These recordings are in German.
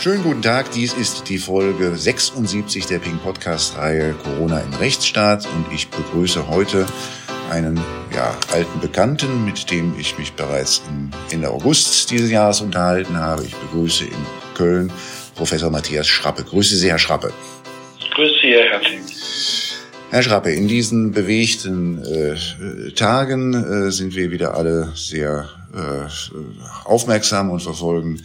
Schönen guten Tag, dies ist die Folge 76 der Ping Podcast Reihe Corona im Rechtsstaat und ich begrüße heute einen ja, alten Bekannten, mit dem ich mich bereits im Ende August dieses Jahres unterhalten habe. Ich begrüße in Köln Professor Matthias Schrappe. Grüße Sie, Herr Schrappe. Grüße Sie, Herr Herzing. Herr Schrappe, in diesen bewegten äh, Tagen äh, sind wir wieder alle sehr aufmerksam und verfolgen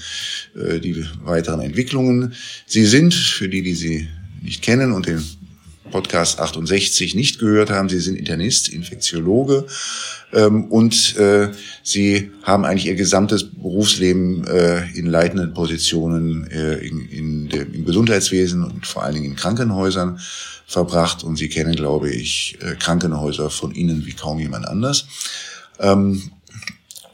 äh, die weiteren Entwicklungen. Sie sind, für die, die Sie nicht kennen und den Podcast 68 nicht gehört haben, Sie sind Internist, Infektiologe ähm, und äh, Sie haben eigentlich Ihr gesamtes Berufsleben äh, in leitenden Positionen äh, in, in dem, im Gesundheitswesen und vor allen Dingen in Krankenhäusern verbracht und Sie kennen, glaube ich, äh, Krankenhäuser von Ihnen wie kaum jemand anders. Ähm,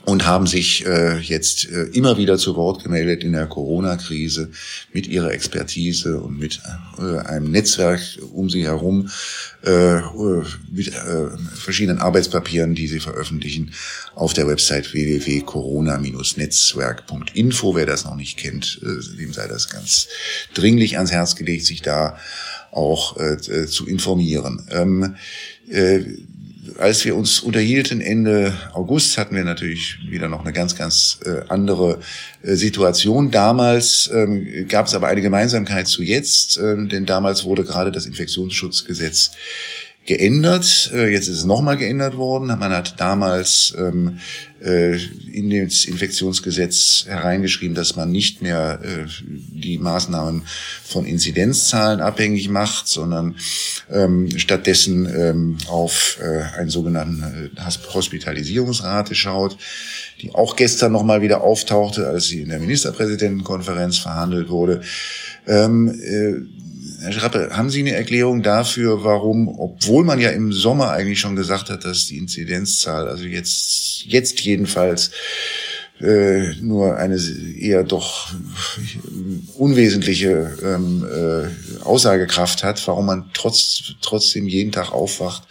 und haben sich äh, jetzt äh, immer wieder zu Wort gemeldet in der Corona-Krise mit ihrer Expertise und mit äh, einem Netzwerk um sie herum, äh, mit äh, verschiedenen Arbeitspapieren, die sie veröffentlichen auf der Website www.corona-netzwerk.info. Wer das noch nicht kennt, äh, dem sei das ganz dringlich ans Herz gelegt, sich da auch äh, zu informieren. Ähm, äh, als wir uns unterhielten Ende August, hatten wir natürlich wieder noch eine ganz, ganz äh, andere äh, Situation. Damals ähm, gab es aber eine Gemeinsamkeit zu jetzt, äh, denn damals wurde gerade das Infektionsschutzgesetz geändert. Äh, jetzt ist es nochmal geändert worden. Man hat damals ähm, äh, in das Infektionsgesetz hereingeschrieben, dass man nicht mehr äh, die Maßnahmen von Inzidenzzahlen abhängig macht, sondern ähm, stattdessen ähm, auf äh, einen sogenannten äh, Hospitalisierungsrate schaut, die auch gestern nochmal wieder auftauchte, als sie in der Ministerpräsidentenkonferenz verhandelt wurde. Ähm, äh, Herr Schrappe, haben Sie eine Erklärung dafür, warum, obwohl man ja im Sommer eigentlich schon gesagt hat, dass die Inzidenzzahl, also jetzt, jetzt jedenfalls, äh, nur eine eher doch unwesentliche ähm, äh, Aussagekraft hat, warum man trotz, trotzdem jeden Tag aufwacht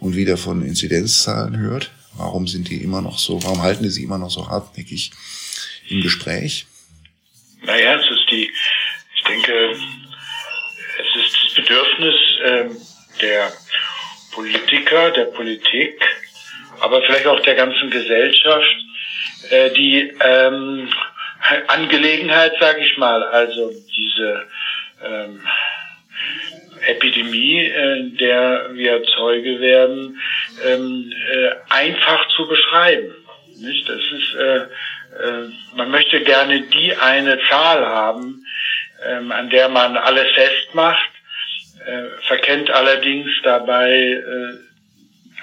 und wieder von Inzidenzzahlen hört? Warum sind die immer noch so, warum halten die sie immer noch so hartnäckig im Gespräch? Naja, es ist die, ich denke, Bedürfnis äh, der Politiker, der Politik, aber vielleicht auch der ganzen Gesellschaft, äh, die ähm, Angelegenheit, sage ich mal, also diese ähm, Epidemie, äh, der wir Zeuge werden, ähm, äh, einfach zu beschreiben. Nicht? Das ist, äh, äh, man möchte gerne die eine Zahl haben, ähm, an der man alles festmacht, äh, verkennt allerdings dabei äh,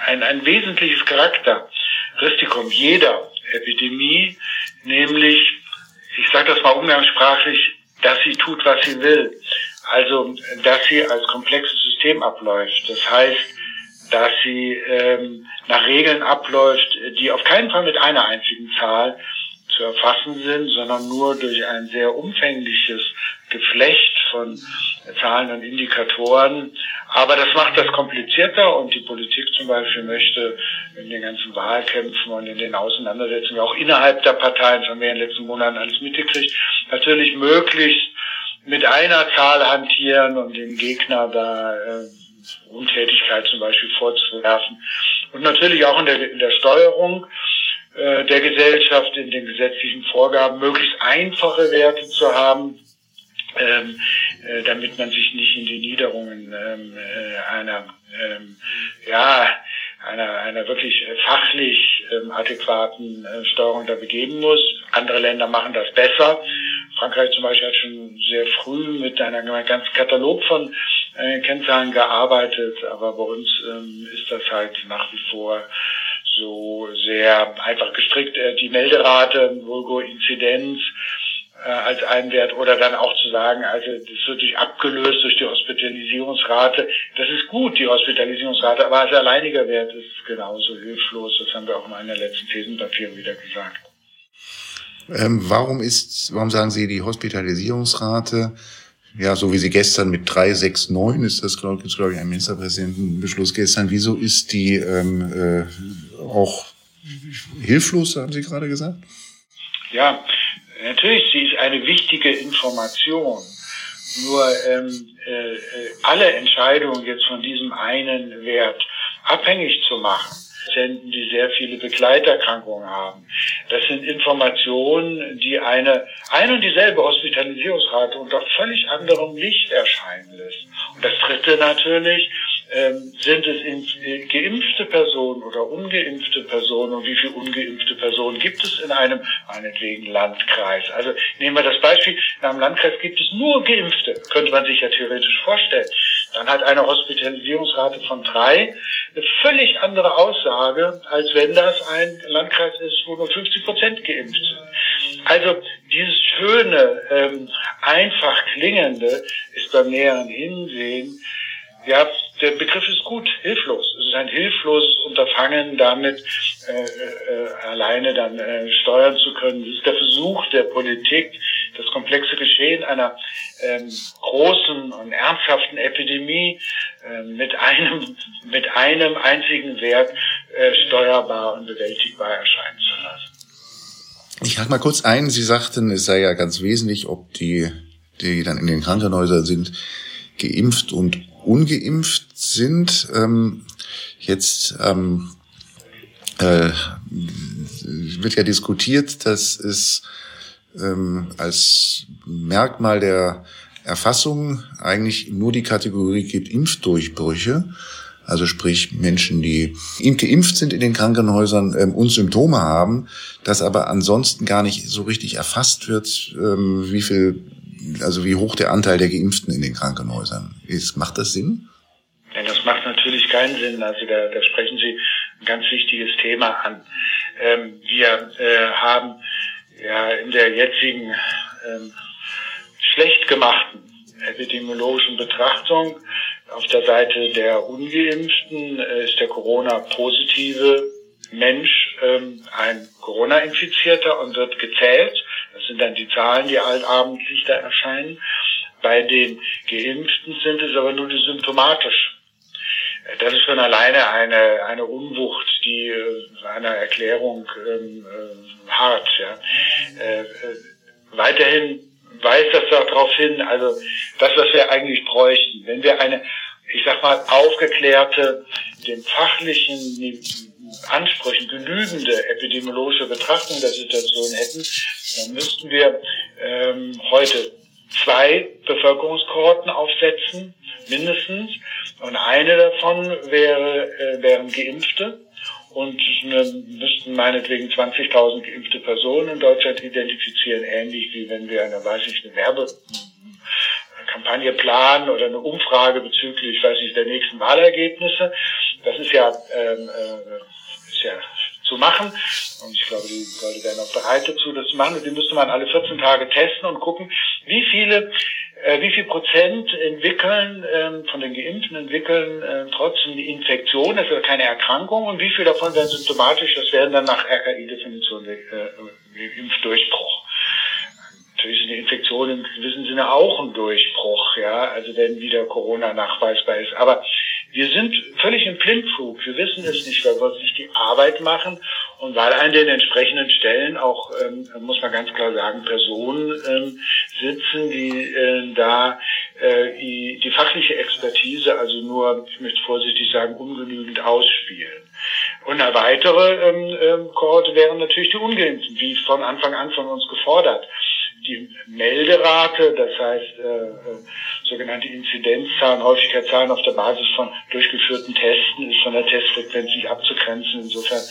ein, ein wesentliches Charakteristikum jeder Epidemie, nämlich, ich sage das mal umgangssprachlich, dass sie tut, was sie will. Also, dass sie als komplexes System abläuft. Das heißt, dass sie ähm, nach Regeln abläuft, die auf keinen Fall mit einer einzigen Zahl zu erfassen sind, sondern nur durch ein sehr umfängliches Geflecht von Zahlen und Indikatoren. Aber das macht das komplizierter und die Politik zum Beispiel möchte in den ganzen Wahlkämpfen und in den Auseinandersetzungen, auch innerhalb der Parteien, das haben wir in den letzten Monaten alles mitgekriegt, natürlich möglichst mit einer Zahl hantieren und den Gegner da äh, Untätigkeit zum Beispiel vorzuwerfen. Und natürlich auch in der, in der Steuerung äh, der Gesellschaft, in den gesetzlichen Vorgaben, möglichst einfache Werte zu haben, ähm, äh, damit man sich nicht in die Niederungen ähm, äh, einer ähm, ja einer einer wirklich fachlich ähm, adäquaten äh, Steuerung da begeben muss. Andere Länder machen das besser. Frankreich zum Beispiel hat schon sehr früh mit einer ganzen Katalog von äh, Kennzahlen gearbeitet, aber bei uns ähm, ist das halt nach wie vor so sehr einfach gestrickt. Äh, die Melderate, Vulgo-Inzidenz, äh, als einen Wert oder dann auch zu sagen, also das wird sich abgelöst durch die Hospitalisierungsrate. Das ist gut, die Hospitalisierungsrate, aber als alleiniger Wert ist es genauso hilflos. Das haben wir auch in einer letzten Thesenpapier wieder gesagt. Ähm, warum ist, warum sagen Sie die Hospitalisierungsrate, ja, so wie sie gestern mit 369 ist das, glaube ich, glaube ich, ein Ministerpräsidentenbeschluss gestern. Wieso ist die ähm, äh, auch hilflos, haben Sie gerade gesagt? Ja, Natürlich, sie ist eine wichtige Information. Nur ähm, äh, alle Entscheidungen jetzt von diesem einen Wert abhängig zu machen, Patienten, die sehr viele Begleiterkrankungen haben. Das sind Informationen, die eine ein und dieselbe Hospitalisierungsrate unter völlig anderem Licht erscheinen lässt. Und das dritte natürlich, ähm, sind es in, äh, geimpfte Personen oder ungeimpfte Personen und wie viele ungeimpfte Personen gibt es in einem, meinetwegen, Landkreis? Also nehmen wir das Beispiel, in einem Landkreis gibt es nur Geimpfte, könnte man sich ja theoretisch vorstellen. Dann hat eine Hospitalisierungsrate von drei eine völlig andere Aussage, als wenn das ein Landkreis ist, wo nur 50 Prozent geimpft sind. Also dieses schöne, ähm, einfach klingende ist beim näheren Hinsehen ja, der Begriff ist gut, hilflos. Es ist ein hilfloses Unterfangen, damit äh, äh, alleine dann äh, steuern zu können. Es ist der Versuch der Politik, das komplexe Geschehen einer ähm, großen und ernsthaften Epidemie äh, mit einem mit einem einzigen Wert äh, steuerbar und bewältigbar erscheinen zu lassen. Ich hake mal kurz ein. Sie sagten, es sei ja ganz wesentlich, ob die, die dann in den Krankenhäusern sind, geimpft und ungeimpft sind. Ähm, jetzt ähm, äh, wird ja diskutiert, dass es ähm, als Merkmal der Erfassung eigentlich nur die Kategorie gibt Impfdurchbrüche. Also sprich Menschen, die geimpft sind in den Krankenhäusern ähm, und Symptome haben, dass aber ansonsten gar nicht so richtig erfasst wird, ähm, wie viel also wie hoch der Anteil der Geimpften in den Krankenhäusern ist. Macht das Sinn? Ja, das macht natürlich keinen Sinn. Also da, da sprechen Sie ein ganz wichtiges Thema an. Ähm, wir äh, haben ja in der jetzigen ähm, schlecht gemachten epidemiologischen Betrachtung auf der Seite der Ungeimpften äh, ist der Corona-positive Mensch ähm, ein Corona-Infizierter und wird gezählt. Das sind dann die Zahlen, die allabendlich da erscheinen. Bei den Geimpften sind es aber nur die symptomatisch. Das ist schon alleine eine, eine Unwucht, die äh, einer Erklärung ähm, äh, hart. Ja. Äh, äh, weiterhin weist das darauf hin, also das, was wir eigentlich bräuchten, wenn wir eine, ich sag mal, aufgeklärte, den fachlichen Ansprüchen genügende epidemiologische Betrachtung der Situation hätten, dann müssten wir ähm, heute zwei Bevölkerungskohorten aufsetzen, mindestens. Und eine davon wäre, äh, wären Geimpfte. Und wir müssten meinetwegen 20.000 geimpfte Personen in Deutschland identifizieren, ähnlich wie wenn wir eine, weiß ich, eine Werbekampagne planen oder eine Umfrage bezüglich, weiß ich, der nächsten Wahlergebnisse. Das ist ja, ähm, äh, ja zu machen. Und ich glaube, die Leute wären auch bereit dazu, das zu machen. Und die müsste man alle 14 Tage testen und gucken, wie viele äh, wie viel Prozent entwickeln ähm, von den Geimpften entwickeln äh, trotzdem die Infektion, das ist keine Erkrankung und wie viel davon werden symptomatisch, das werden dann nach RKI-Definition äh, äh, Impfdurchbruch. Natürlich sind die Infektionen im gewissen Sinne auch ein Durchbruch, ja, also wenn wieder Corona nachweisbar ist. Aber wir sind völlig im Blindflug. Wir wissen es nicht, weil wir uns nicht die Arbeit machen und weil an den entsprechenden Stellen auch, ähm, muss man ganz klar sagen, Personen ähm, sitzen, die äh, da äh, die, die fachliche Expertise, also nur, ich möchte vorsichtig sagen, ungenügend ausspielen. Und eine weitere ähm, ähm, Kohorte wären natürlich die Ungeimpften, wie von Anfang an von uns gefordert die Melderate, das heißt äh, äh, sogenannte Inzidenzzahlen, Häufigkeitszahlen auf der Basis von durchgeführten Testen, ist von der Testfrequenz nicht abzugrenzen. Insofern,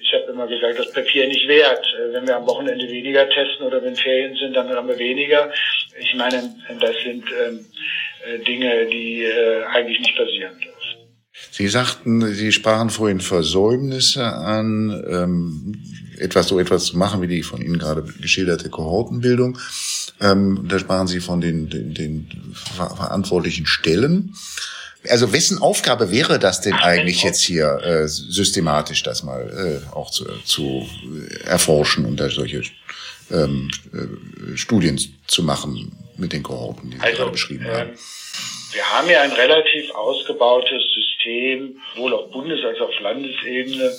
ich habe immer gesagt, das Papier nicht wert. Äh, wenn wir am Wochenende weniger testen oder wenn Ferien sind, dann haben wir weniger. Ich meine, das sind ähm, äh, Dinge, die äh, eigentlich nicht passieren dürfen. Sie sagten, Sie sprachen vorhin Versäumnisse an. Ähm, etwas so etwas zu machen, wie die von Ihnen gerade geschilderte Kohortenbildung. Ähm, da sprachen Sie von den, den, den verantwortlichen Stellen. Also wessen Aufgabe wäre das denn eigentlich jetzt hier äh, systematisch das mal äh, auch zu, zu erforschen und da solche ähm, äh, Studien zu machen mit den Kohorten, die Sie also, gerade beschrieben äh, haben? Wir haben ja ein relativ ausgebautes System, sowohl auf Bundes- als auch auf Landesebene,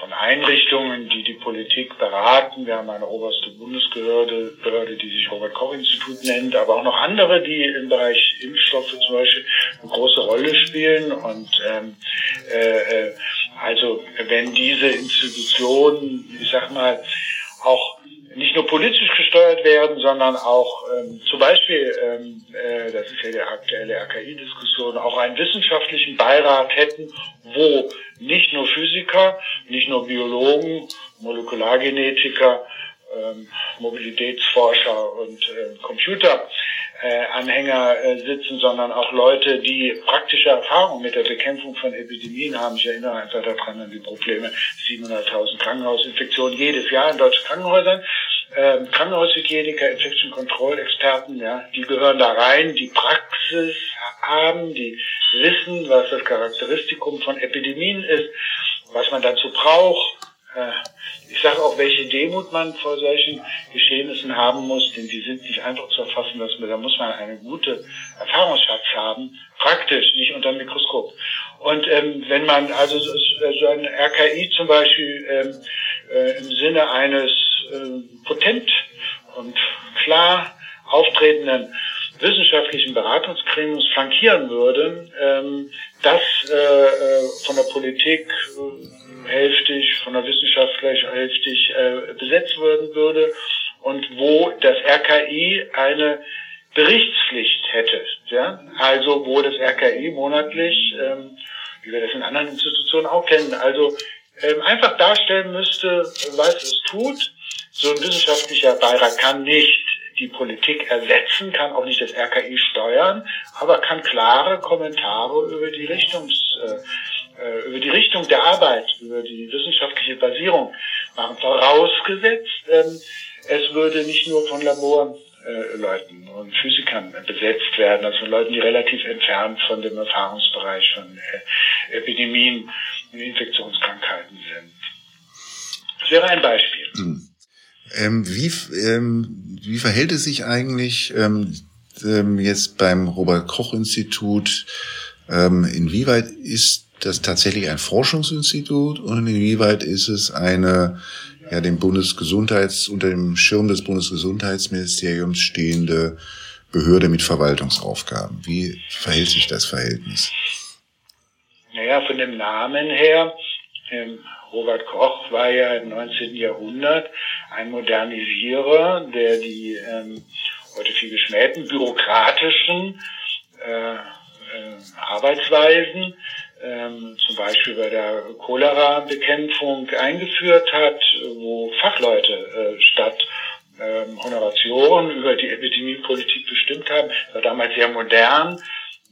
von Einrichtungen, die die Politik beraten. Wir haben eine oberste Bundesbehörde, Behörde, die sich Robert-Koch-Institut nennt, aber auch noch andere, die im Bereich Impfstoffe zum Beispiel eine große Rolle spielen. Und ähm, äh, äh also wenn diese Institutionen, ich sag mal, auch nicht nur politisch gesteuert werden, sondern auch ähm, zum Beispiel, ähm, äh, das ist ja die aktuelle RKI-Diskussion, auch einen wissenschaftlichen Beirat hätten, wo nicht nur Physiker, nicht nur Biologen, Molekulargenetiker, ähm, Mobilitätsforscher und äh, Computeranhänger äh, sitzen, sondern auch Leute, die praktische Erfahrung mit der Bekämpfung von Epidemien haben. Ich erinnere einfach daran an die Probleme 700.000 Krankenhausinfektionen jedes Jahr in deutschen Krankenhäusern äh, Krankenhaushygieniker, Infection Control Experten, ja, die gehören da rein, die Praxis haben, die wissen, was das Charakteristikum von Epidemien ist, was man dazu braucht. Äh, ich sage auch, welche Demut man vor solchen Geschehnissen haben muss, denn die sind nicht einfach zu erfassen, dass man, da muss man eine gute Erfahrungsschatz haben, praktisch, nicht unter dem Mikroskop. Und ähm, wenn man also so ein RKI zum Beispiel ähm, äh, im Sinne eines äh, potent und klar auftretenden wissenschaftlichen Beratungsgremiums flankieren würde, ähm, das äh, äh, von der Politik äh, hälftig, von der Wissenschaft gleich hälftig äh, besetzt werden würde und wo das RKI eine Berichtspflicht hätte. Ja? Also wo das RKI monatlich, ähm, wie wir das in anderen Institutionen auch kennen, also ähm, einfach darstellen müsste, was es tut. So ein wissenschaftlicher Beirat kann nicht die Politik ersetzen, kann auch nicht das RKI steuern, aber kann klare Kommentare über die Richtungs, äh, äh, über die Richtung der Arbeit, über die wissenschaftliche Basierung machen. Vorausgesetzt, ähm, es würde nicht nur von Laboren äh, Leuten und Physikern besetzt werden, also von Leuten, die relativ entfernt von dem Erfahrungsbereich von äh, Epidemien und Infektionskrankheiten sind. Das wäre ein Beispiel. Hm. Ähm, wie, ähm, wie verhält es sich eigentlich ähm, ähm jetzt beim Robert Koch Institut? Ähm, inwieweit ist das tatsächlich ein Forschungsinstitut und inwieweit ist es eine ja dem Bundesgesundheits unter dem Schirm des Bundesgesundheitsministeriums stehende Behörde mit Verwaltungsaufgaben. Wie verhält sich das Verhältnis? Naja, von dem Namen her, ähm, Robert Koch war ja im 19. Jahrhundert ein Modernisierer, der die ähm, heute viel geschmähten bürokratischen äh, äh, Arbeitsweisen ähm, zum Beispiel bei der Cholera-Bekämpfung eingeführt hat, wo Fachleute äh, statt ähm, Honoratioren über die Epidemiepolitik bestimmt haben. Das war damals sehr modern.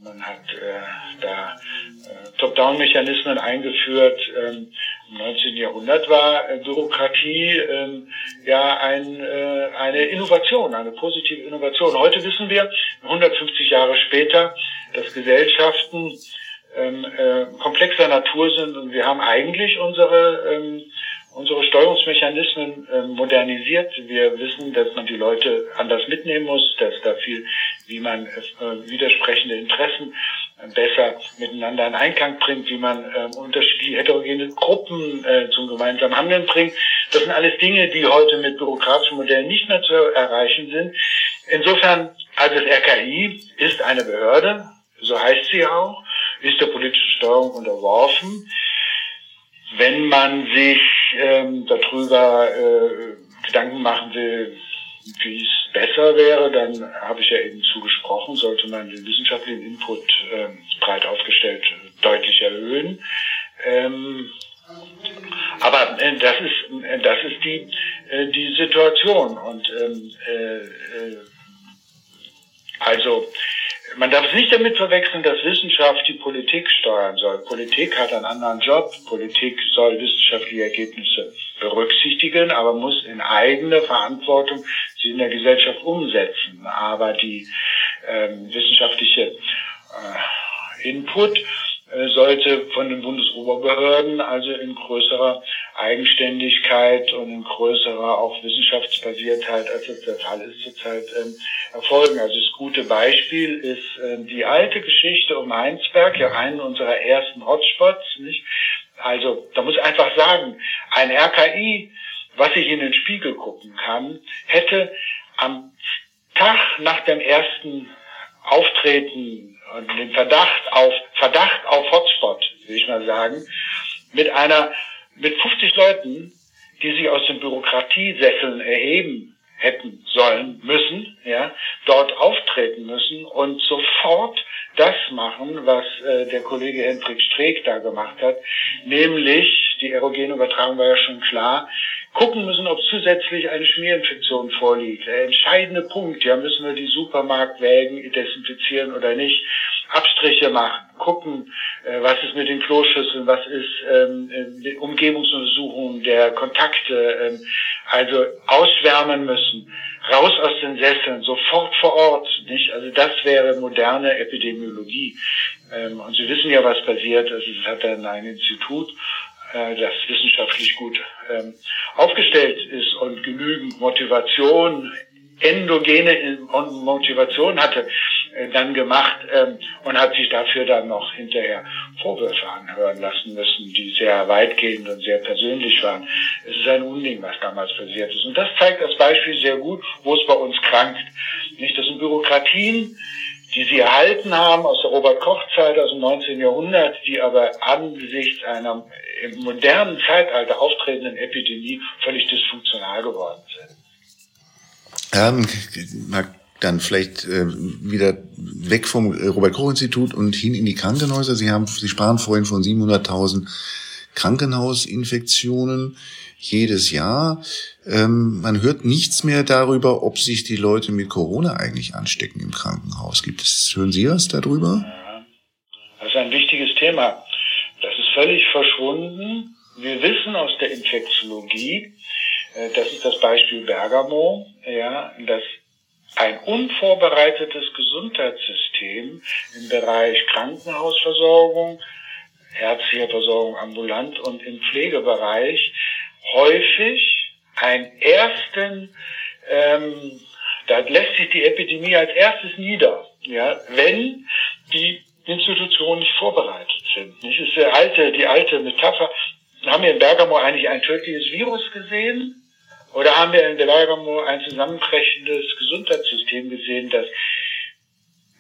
Man hat äh, da äh, Top-Down-Mechanismen eingeführt. Ähm, Im 19. Jahrhundert war äh, Bürokratie ähm, ja ein, äh, eine Innovation, eine positive Innovation. Heute wissen wir, 150 Jahre später, dass Gesellschaften ähm, äh, komplexer Natur sind und wir haben eigentlich unsere ähm, unsere Steuerungsmechanismen äh, modernisiert. Wir wissen, dass man die Leute anders mitnehmen muss, dass da viel, wie man äh, widersprechende Interessen äh, besser miteinander in Einklang bringt, wie man äh, unterschiedliche heterogene Gruppen äh, zum gemeinsamen Handeln bringt. Das sind alles Dinge, die heute mit bürokratischen Modellen nicht mehr zu erreichen sind. Insofern, also das RKI ist eine Behörde, so heißt sie auch, ist der politischen Steuerung unterworfen. Wenn man sich ähm, darüber äh, Gedanken machen will, wie es besser wäre, dann habe ich ja eben zugesprochen, sollte man den wissenschaftlichen Input äh, breit aufgestellt deutlich erhöhen. Ähm, aber äh, das ist äh, das ist die äh, die Situation und ähm, äh, äh, also man darf es nicht damit verwechseln, dass Wissenschaft die Politik steuern soll. Politik hat einen anderen Job. Politik soll wissenschaftliche Ergebnisse berücksichtigen, aber muss in eigene Verantwortung sie in der Gesellschaft umsetzen. Aber die ähm, wissenschaftliche äh, Input äh, sollte von den Bundesoberbehörden also in größerer Eigenständigkeit und in größerer auch Wissenschaftsbasiertheit, als es der Fall ist zurzeit, ähm, erfolgen. Also das gute Beispiel ist äh, die alte Geschichte um Heinsberg, ja einen unserer ersten Hotspots, nicht? Also da muss ich einfach sagen, ein RKI, was ich in den Spiegel gucken kann, hätte am Tag nach dem ersten Auftreten und dem Verdacht auf Verdacht auf Hotspot, will ich mal sagen, mit einer mit 50 Leuten, die sich aus den Bürokratiesesseln erheben hätten sollen müssen, ja, dort auftreten müssen und sofort das machen, was äh, der Kollege Hendrik Streeck da gemacht hat, nämlich die erogene Übertragung war ja schon klar, gucken müssen, ob zusätzlich eine Schmierinfektion vorliegt. Der entscheidende Punkt, ja, müssen wir die Supermarktwägen desinfizieren oder nicht. Abstriche machen, gucken, äh, was ist mit den Kloschüsseln, was ist ähm, äh, Umgebungsuntersuchungen der Kontakte, ähm, also auswärmen müssen, raus aus den Sesseln, sofort vor Ort, nicht? Also das wäre moderne Epidemiologie. Ähm, und Sie wissen ja, was passiert. Also es hat dann ein Institut das wissenschaftlich gut ähm, aufgestellt ist und genügend Motivation, endogene Motivation hatte äh, dann gemacht ähm, und hat sich dafür dann noch hinterher Vorwürfe anhören lassen müssen, die sehr weitgehend und sehr persönlich waren. Es ist ein Unding, was damals passiert ist. Und das zeigt als Beispiel sehr gut, wo es bei uns krankt. Nicht, das sind Bürokratien, die sie erhalten haben aus der Robert-Koch-Zeit aus dem 19. Jahrhundert, die aber angesichts einer im modernen Zeitalter auftretenden Epidemie völlig dysfunktional geworden sind. Ähm, mag dann vielleicht äh, wieder weg vom Robert-Koch-Institut und hin in die Krankenhäuser. Sie haben, Sie sprachen vorhin von 700.000 Krankenhausinfektionen jedes Jahr. Ähm, man hört nichts mehr darüber, ob sich die Leute mit Corona eigentlich anstecken im Krankenhaus. Gibt es, hören Sie was darüber? Ja, das ist ein wichtiges Thema. Das ist völlig verschwunden. Wir wissen aus der Infektiologie, äh, das ist das Beispiel Bergamo, ja, dass ein unvorbereitetes Gesundheitssystem im Bereich Krankenhausversorgung, ärztliche Versorgung ambulant und im Pflegebereich häufig einen ersten, ähm, da lässt sich die Epidemie als erstes nieder, ja, wenn die Institutionen nicht vorbereitet sind. Das ist die alte, die alte Metapher. Haben wir in Bergamo eigentlich ein tödliches Virus gesehen? Oder haben wir in Bergamo ein zusammenbrechendes Gesundheitssystem gesehen, das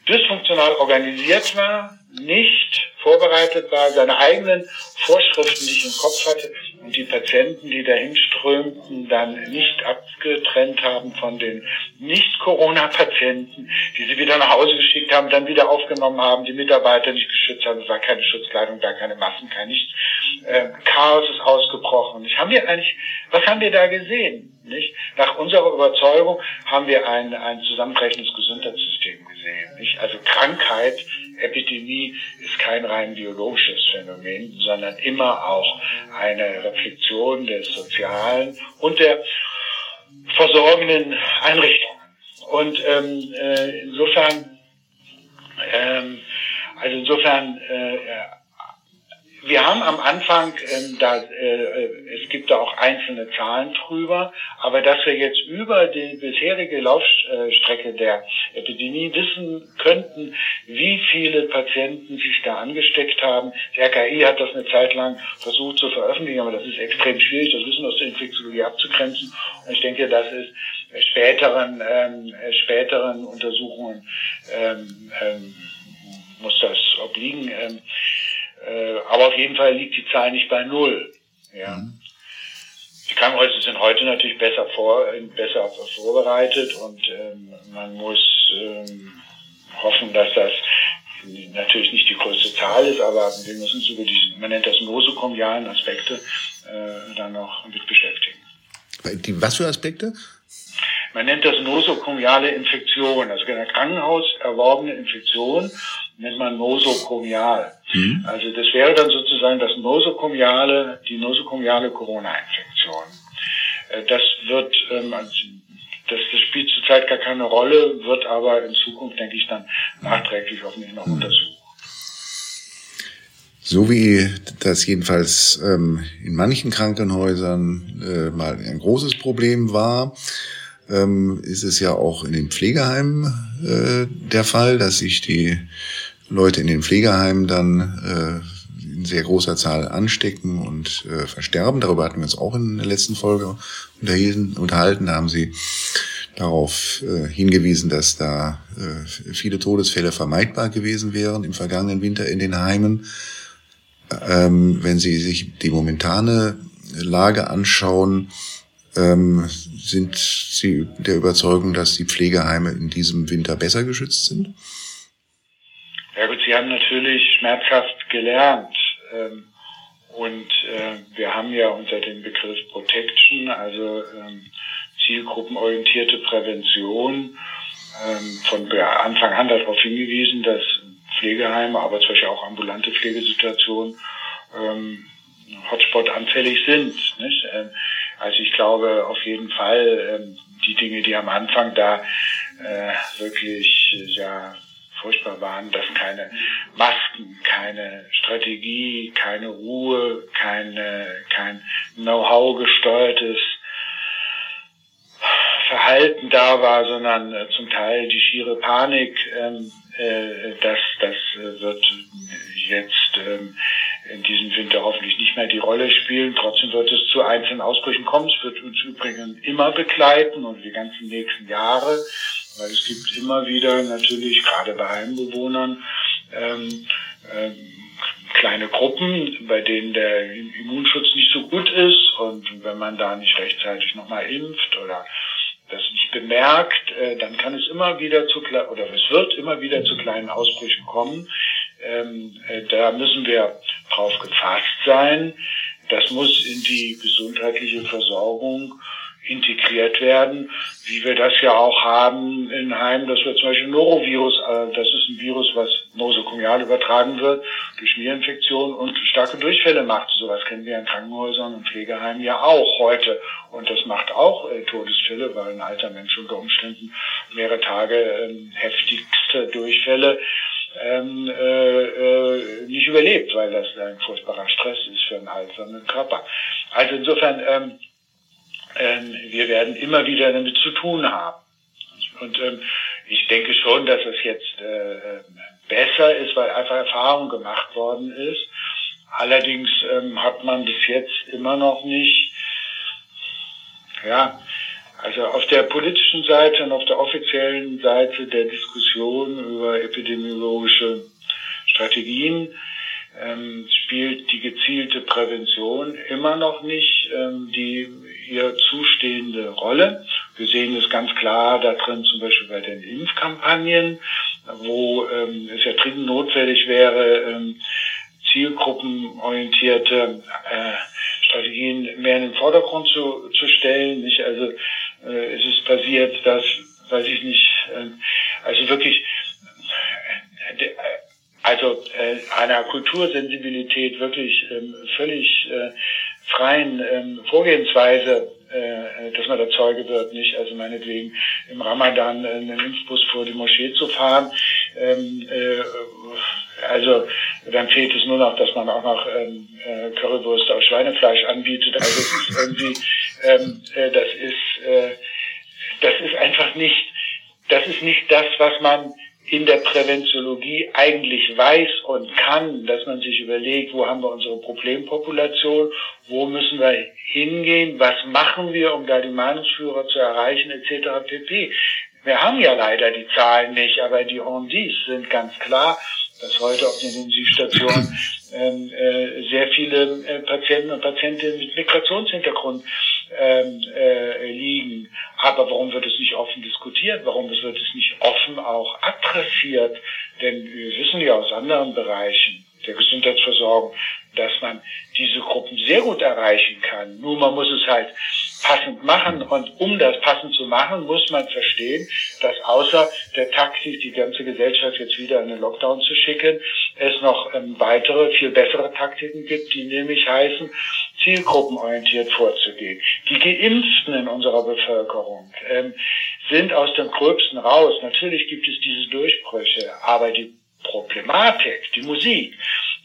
dysfunktional organisiert war, nicht vorbereitet war, seine eigenen Vorschriften nicht im Kopf hatte und die Patienten, die dahin strömten, dann nicht abgetrennt haben von den Nicht-Corona-Patienten, die sie wieder nach Hause geschickt haben, dann wieder aufgenommen haben, die Mitarbeiter nicht geschützt haben, es war keine Schutzkleidung da, keine Masken, kein nichts. Äh, Chaos ist ausgebrochen. Ich, haben wir eigentlich, was haben wir da gesehen? Nicht? Nach unserer Überzeugung haben wir ein, ein zusammenbrechendes Gesundheitssystem gesehen. Nicht? Also Krankheit, Epidemie ist kein rein biologisches Phänomen, sondern immer auch eine Reflexion des Sozialen und der versorgenden Einrichtungen. Und ähm, äh, insofern, ähm, also insofern äh, wir haben am Anfang, ähm, da, äh, es gibt da auch einzelne Zahlen drüber, aber dass wir jetzt über die bisherige Laufstrecke der Epidemie wissen könnten, wie viele Patienten sich da angesteckt haben. Der RKI hat das eine Zeit lang versucht zu veröffentlichen, aber das ist extrem schwierig, das Wissen aus der Infektiologie abzugrenzen. Und ich denke, das ist späteren, ähm, späteren Untersuchungen ähm, ähm, muss das obliegen. Ähm, äh, aber auf jeden Fall liegt die Zahl nicht bei null. Ja. Mhm. Die Krankenhäuser sind heute natürlich besser vor, besser vorbereitet und ähm, man muss ähm, hoffen, dass das natürlich nicht die größte Zahl ist, aber wir müssen uns über die, man nennt das nosokomialen Aspekte, äh, dann noch mit beschäftigen. Die, was für Aspekte? Man nennt das nosokomiale Infektion, also eine Krankenhaus erworbene Infektion nennt man nosokomial. Mhm. Also das wäre dann sozusagen das nosokomiale, die nosokomiale Corona-Infektion. Äh, das wird, ähm, also das, das spielt zurzeit gar keine Rolle, wird aber in Zukunft, denke ich, dann nachträglich hoffentlich noch mhm. untersucht. So wie das jedenfalls ähm, in manchen Krankenhäusern äh, mal ein großes Problem war, ähm, ist es ja auch in den Pflegeheimen äh, der Fall, dass sich die Leute in den Pflegeheimen dann äh, in sehr großer Zahl anstecken und äh, versterben. Darüber hatten wir uns auch in der letzten Folge unterhalten. Da haben Sie darauf äh, hingewiesen, dass da äh, viele Todesfälle vermeidbar gewesen wären im vergangenen Winter in den Heimen. Ähm, wenn Sie sich die momentane Lage anschauen, ähm, sind Sie der Überzeugung, dass die Pflegeheime in diesem Winter besser geschützt sind? Ja gut, Sie haben natürlich schmerzhaft gelernt. Ähm, und äh, wir haben ja unter dem Begriff Protection, also ähm, zielgruppenorientierte Prävention, ähm, von Anfang an darauf hingewiesen, dass Pflegeheime, aber zum Beispiel auch ambulante Pflegesituationen ähm, Hotspot anfällig sind. Nicht? Ähm, also ich glaube auf jeden Fall, ähm, die Dinge, die am Anfang da äh, wirklich ja furchtbar waren, dass keine Masken, keine Strategie, keine Ruhe, keine, kein Know-how gesteuertes Verhalten da war, sondern äh, zum Teil die schiere Panik, ähm, äh, das, das äh, wird jetzt ähm, in diesem Winter hoffentlich nicht mehr die Rolle spielen. Trotzdem wird es zu einzelnen Ausbrüchen kommen. Es wird uns übrigens immer begleiten und die ganzen nächsten Jahre, weil es gibt immer wieder natürlich, gerade bei Heimbewohnern, ähm, ähm, kleine Gruppen, bei denen der Immunschutz nicht so gut ist und wenn man da nicht rechtzeitig nochmal impft oder das nicht bemerkt, äh, dann kann es immer wieder zu oder es wird immer wieder zu kleinen Ausbrüchen kommen. Ähm, äh, da müssen wir drauf gefasst sein. Das muss in die gesundheitliche Versorgung integriert werden, wie wir das ja auch haben in Heim, dass wir zum Beispiel Norovirus, äh, das ist ein Virus, was nosokomial übertragen wird, durch Schmierinfektionen und starke Durchfälle macht. Sowas kennen wir in Krankenhäusern und Pflegeheimen ja auch heute. Und das macht auch äh, Todesfälle, weil ein alter Mensch unter Umständen mehrere Tage ähm, heftigste Durchfälle ähm, äh, äh, nicht überlebt, weil das ein furchtbarer Stress ist für einen alternden Körper. Also insofern ähm, ähm, wir werden immer wieder damit zu tun haben. Und ähm, ich denke schon, dass es jetzt äh, besser ist, weil einfach Erfahrung gemacht worden ist. Allerdings ähm, hat man bis jetzt immer noch nicht, ja, also auf der politischen Seite und auf der offiziellen Seite der Diskussion über epidemiologische Strategien ähm, spielt die gezielte Prävention immer noch nicht ähm, die ihr zustehende Rolle. Wir sehen es ganz klar da drin, zum Beispiel bei den Impfkampagnen, wo ähm, es ja dringend notwendig wäre, ähm, zielgruppenorientierte äh, Strategien mehr in den Vordergrund zu, zu stellen. Nicht? Also äh, es ist passiert, dass, weiß ich nicht, äh, also wirklich äh, also äh, einer Kultursensibilität wirklich ähm, völlig äh, freien ähm, Vorgehensweise, äh, dass man der Zeuge wird, nicht? Also meinetwegen im Ramadan äh, einen Impfbus vor die Moschee zu fahren. Ähm, äh, also dann fehlt es nur noch, dass man auch noch ähm, äh, Currywurst aus Schweinefleisch anbietet. Also es ist irgendwie, ähm, äh, das ist, äh, das ist einfach nicht, das ist nicht das, was man in der Präventiologie eigentlich weiß und kann, dass man sich überlegt, wo haben wir unsere Problempopulation, wo müssen wir hingehen, was machen wir, um da die Meinungsführer zu erreichen, etc. pp. Wir haben ja leider die Zahlen nicht, aber die Ondis sind ganz klar, dass heute auf den Intensivstationen ähm, äh, sehr viele äh, Patienten und Patientinnen mit Migrationshintergrund ähm, äh, liegen. Aber warum wird es nicht offen diskutiert? Warum wird es nicht offen auch adressiert? Denn wir wissen ja aus anderen Bereichen der Gesundheitsversorgung, dass man diese Gruppen sehr gut erreichen kann. Nur man muss es halt passend machen und um das passend zu machen, muss man verstehen, dass außer der Taktik, die ganze Gesellschaft jetzt wieder in den Lockdown zu schicken, es noch ähm, weitere, viel bessere Taktiken gibt, die nämlich heißen, zielgruppenorientiert vorzugehen. Die Geimpften in unserer Bevölkerung ähm, sind aus dem Gröbsten raus. Natürlich gibt es diese Durchbrüche, aber die Problematik, die Musik,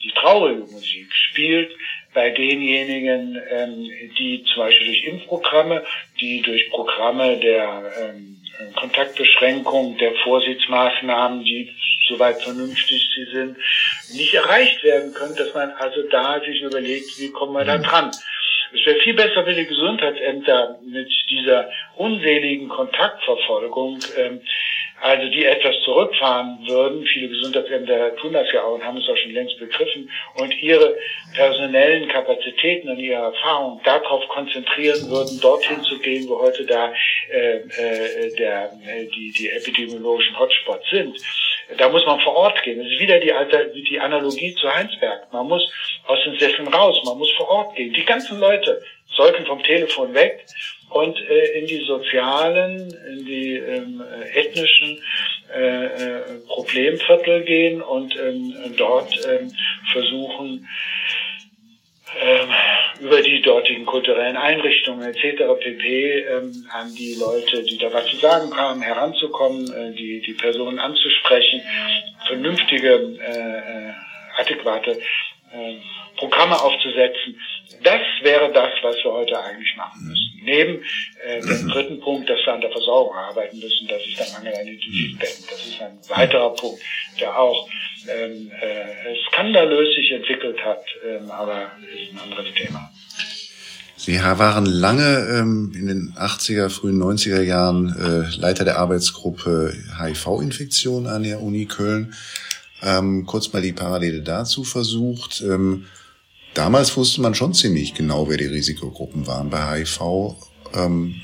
die traurige Musik spielt bei denjenigen, ähm, die zum Beispiel durch Impfprogramme, die durch Programme der ähm, Kontaktbeschränkung, der Vorsichtsmaßnahmen, die soweit vernünftig sie sind, nicht erreicht werden können, dass man also da sich überlegt, wie kommen wir da mhm. dran. Es wäre viel besser, wenn die Gesundheitsämter mit dieser unseligen Kontaktverfolgung ähm, also die etwas zurückfahren würden. Viele Gesundheitsämter tun das ja auch und haben es auch schon längst begriffen und ihre personellen Kapazitäten und ihre Erfahrungen darauf konzentrieren würden, dorthin zu gehen, wo heute da äh, äh, der, äh, die, die epidemiologischen Hotspots sind. Da muss man vor Ort gehen. Das ist wieder die, alte, die Analogie zu Heinsberg. Man muss aus den Sesseln raus, man muss vor Ort gehen. Die ganzen Leute sollten vom Telefon weg und äh, in die sozialen, in die ähm, ethnischen äh, äh, Problemviertel gehen und ähm, dort ähm, versuchen, ähm, über die dortigen kulturellen Einrichtungen etc. pp. Ähm, an die Leute, die da was zu sagen haben, heranzukommen, äh, die, die Personen anzusprechen, vernünftige, äh, äh adäquate äh, Programme aufzusetzen. Das wäre das, was wir heute eigentlich machen müssen. Neben äh, dem dritten Punkt, dass wir an der Versorgung arbeiten müssen, das ist der Mangel an Intensivbetten. Das ist ein weiterer Punkt, der auch ähm, äh, skandalös sich entwickelt hat, ähm, aber ist ein anderes Thema. Sie waren lange ähm, in den 80er, frühen 90er Jahren äh, Leiter der Arbeitsgruppe HIV-Infektion an der Uni Köln. Ähm, kurz mal die Parallele dazu versucht. Ähm, damals wusste man schon ziemlich genau, wer die Risikogruppen waren bei HIV. Ähm,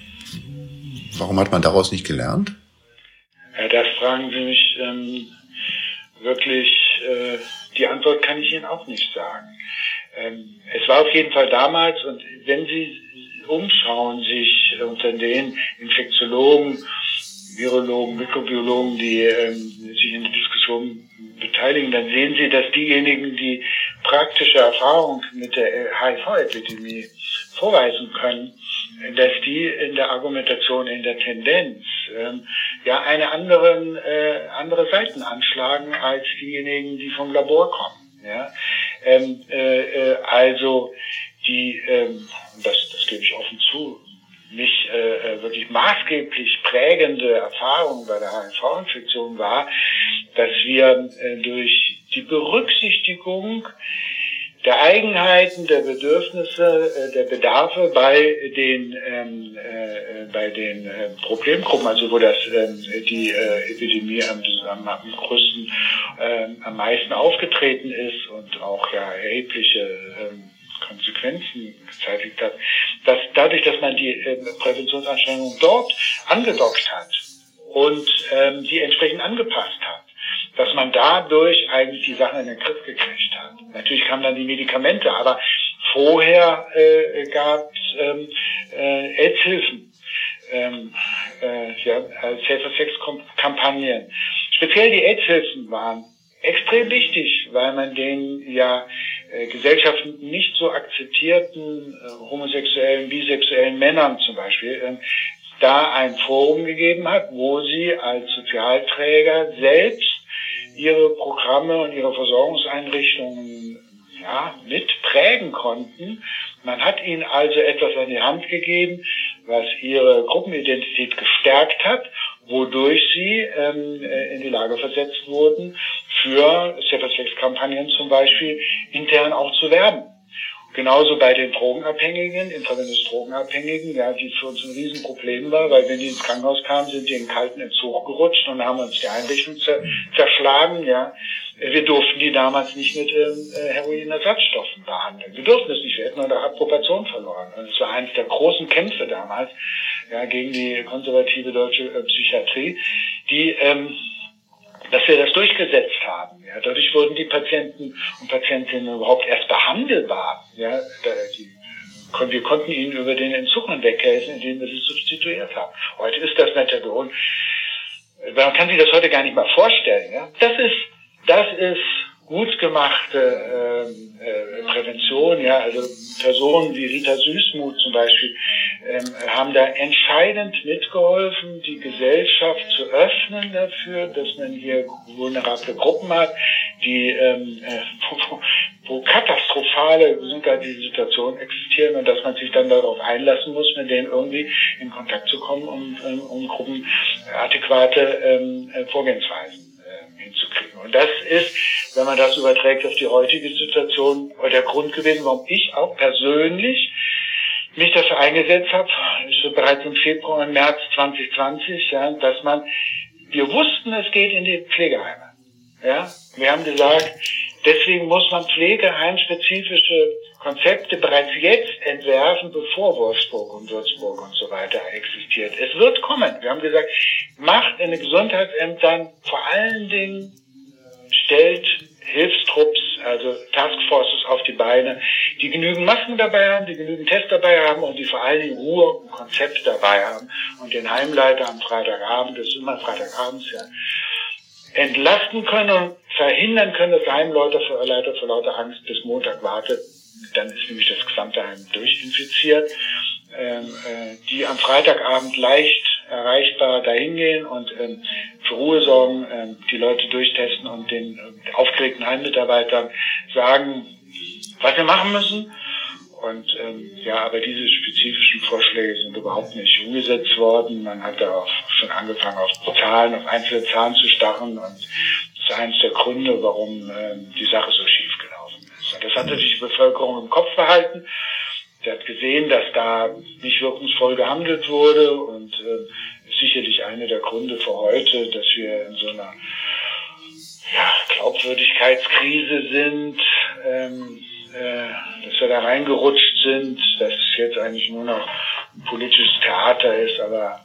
warum hat man daraus nicht gelernt? Ja, das fragen Sie mich ähm, wirklich. Äh, die Antwort kann ich Ihnen auch nicht sagen. Ähm, es war auf jeden Fall damals, und wenn Sie umschauen sich unter den Infektiologen, Virologen, Mikrobiologen, die ähm, sich in der Diskussion beteiligen, dann sehen Sie, dass diejenigen, die praktische Erfahrung mit der HIV-Epidemie vorweisen können, dass die in der Argumentation, in der Tendenz ähm, ja eine anderen, äh, andere Seiten anschlagen als diejenigen, die vom Labor kommen. Ja? Ähm, äh, äh, also die, ähm, das, das gebe ich offen zu, mich äh, äh, wirklich maßgeblich prägende Erfahrung bei der HIV-Infektion war, dass wir äh, durch die Berücksichtigung der Eigenheiten, der Bedürfnisse, äh, der Bedarfe bei den ähm, äh, bei den äh, Problemgruppen, also wo das ähm, die äh, Epidemie am, am, größten, äh, am meisten aufgetreten ist und auch ja erhebliche ähm, Konsequenzen gezeitigt hat, dass dadurch, dass man die äh, Präventionsanstrengungen dort angedockt hat und ähm, die entsprechend angepasst hat, dass man dadurch eigentlich die Sachen in den Griff gekriegt hat. Natürlich kamen dann die Medikamente, aber vorher äh, gab es ähm, äh, AIDS-Hilfen, ähm, äh, ja, Safer Sex-Kampagnen. Speziell die AIDS-Hilfen waren extrem wichtig, weil man den ja äh, Gesellschaften nicht so akzeptierten äh, homosexuellen, bisexuellen Männern zum Beispiel äh, da ein Forum gegeben hat, wo sie als Sozialträger selbst ihre Programme und ihre Versorgungseinrichtungen ja, mit prägen konnten. Man hat ihnen also etwas an die Hand gegeben, was ihre Gruppenidentität gestärkt hat, wodurch sie ähm, äh, in die Lage versetzt wurden, für Safer-Sex-Kampagnen zum Beispiel intern auch zu werben. Genauso bei den Drogenabhängigen, intravenös Drogenabhängigen, ja, die für uns ein Riesenproblem war, weil wenn die ins Krankenhaus kamen, sind die in kalten Entzug gerutscht und haben uns die Einrichtung zerschlagen, ja. Wir durften die damals nicht mit ähm, äh, Heroinersatzstoffen behandeln. Wir durften es nicht, wir hätten eine Approbation verloren. Und es war eines der großen Kämpfe damals, ja, gegen die konservative deutsche äh, Psychiatrie, die, ähm, dass wir das durchgesetzt haben. Ja. Dadurch wurden die Patienten und Patientinnen überhaupt erst behandelbar. Ja. Die, wir konnten ihnen über den Entzug weghelfen, indem wir sie substituiert haben. Heute ist das Methadon. Man kann sich das heute gar nicht mal vorstellen. Ja. Das ist, das ist gut gemachte äh, äh, Prävention, ja, also Personen wie Rita Süßmuth zum Beispiel ähm, haben da entscheidend mitgeholfen, die Gesellschaft zu öffnen dafür, dass man hier vulnerable Gruppen hat, die ähm, äh, wo, wo katastrophale gesundheitliche Situationen existieren und dass man sich dann darauf einlassen muss, mit denen irgendwie in Kontakt zu kommen, um, um, um Gruppen adäquate ähm, Vorgehensweisen hinzukriegen. Und das ist, wenn man das überträgt auf die heutige Situation, der Grund gewesen, warum ich auch persönlich mich dafür eingesetzt habe, ist bereits im Februar und März 2020, ja, dass man, wir wussten, es geht in die Pflegeheime. Ja, wir haben gesagt, deswegen muss man pflegeheimspezifische Konzepte bereits jetzt entwerfen, bevor Wolfsburg und Würzburg und so weiter existiert. Es wird kommen. Wir haben gesagt, macht in den Gesundheitsämtern vor allen Dingen, stellt Hilfstrupps, also Taskforces auf die Beine, die genügend Masken dabei haben, die genügend Tests dabei haben und die vor allen Dingen Ruhe und Konzept dabei haben und den Heimleiter am Freitagabend, das ist immer Freitagabends, ja, entlasten können und verhindern können, dass Heimleiter vor, Leiter vor lauter Angst bis Montag wartet. Dann ist nämlich das gesamte Heim durchinfiziert. Ähm, äh, die am Freitagabend leicht erreichbar dahingehen und ähm, für Ruhe sorgen, ähm, die Leute durchtesten und den äh, aufgeregten Heimmitarbeitern sagen, was wir machen müssen. Und ähm, ja, aber diese spezifischen Vorschläge sind überhaupt nicht umgesetzt worden. Man hat da auch schon angefangen, auf Zahlen, auf einzelne Zahlen zu starren. Und das ist eines der Gründe, warum ähm, die Sache so schief ist. Und das hatte die Bevölkerung im Kopf behalten. Sie hat gesehen, dass da nicht wirkungsvoll gehandelt wurde und äh, ist sicherlich einer der Gründe für heute, dass wir in so einer ja, Glaubwürdigkeitskrise sind, ähm, äh, dass wir da reingerutscht sind, dass es jetzt eigentlich nur noch ein politisches Theater ist, aber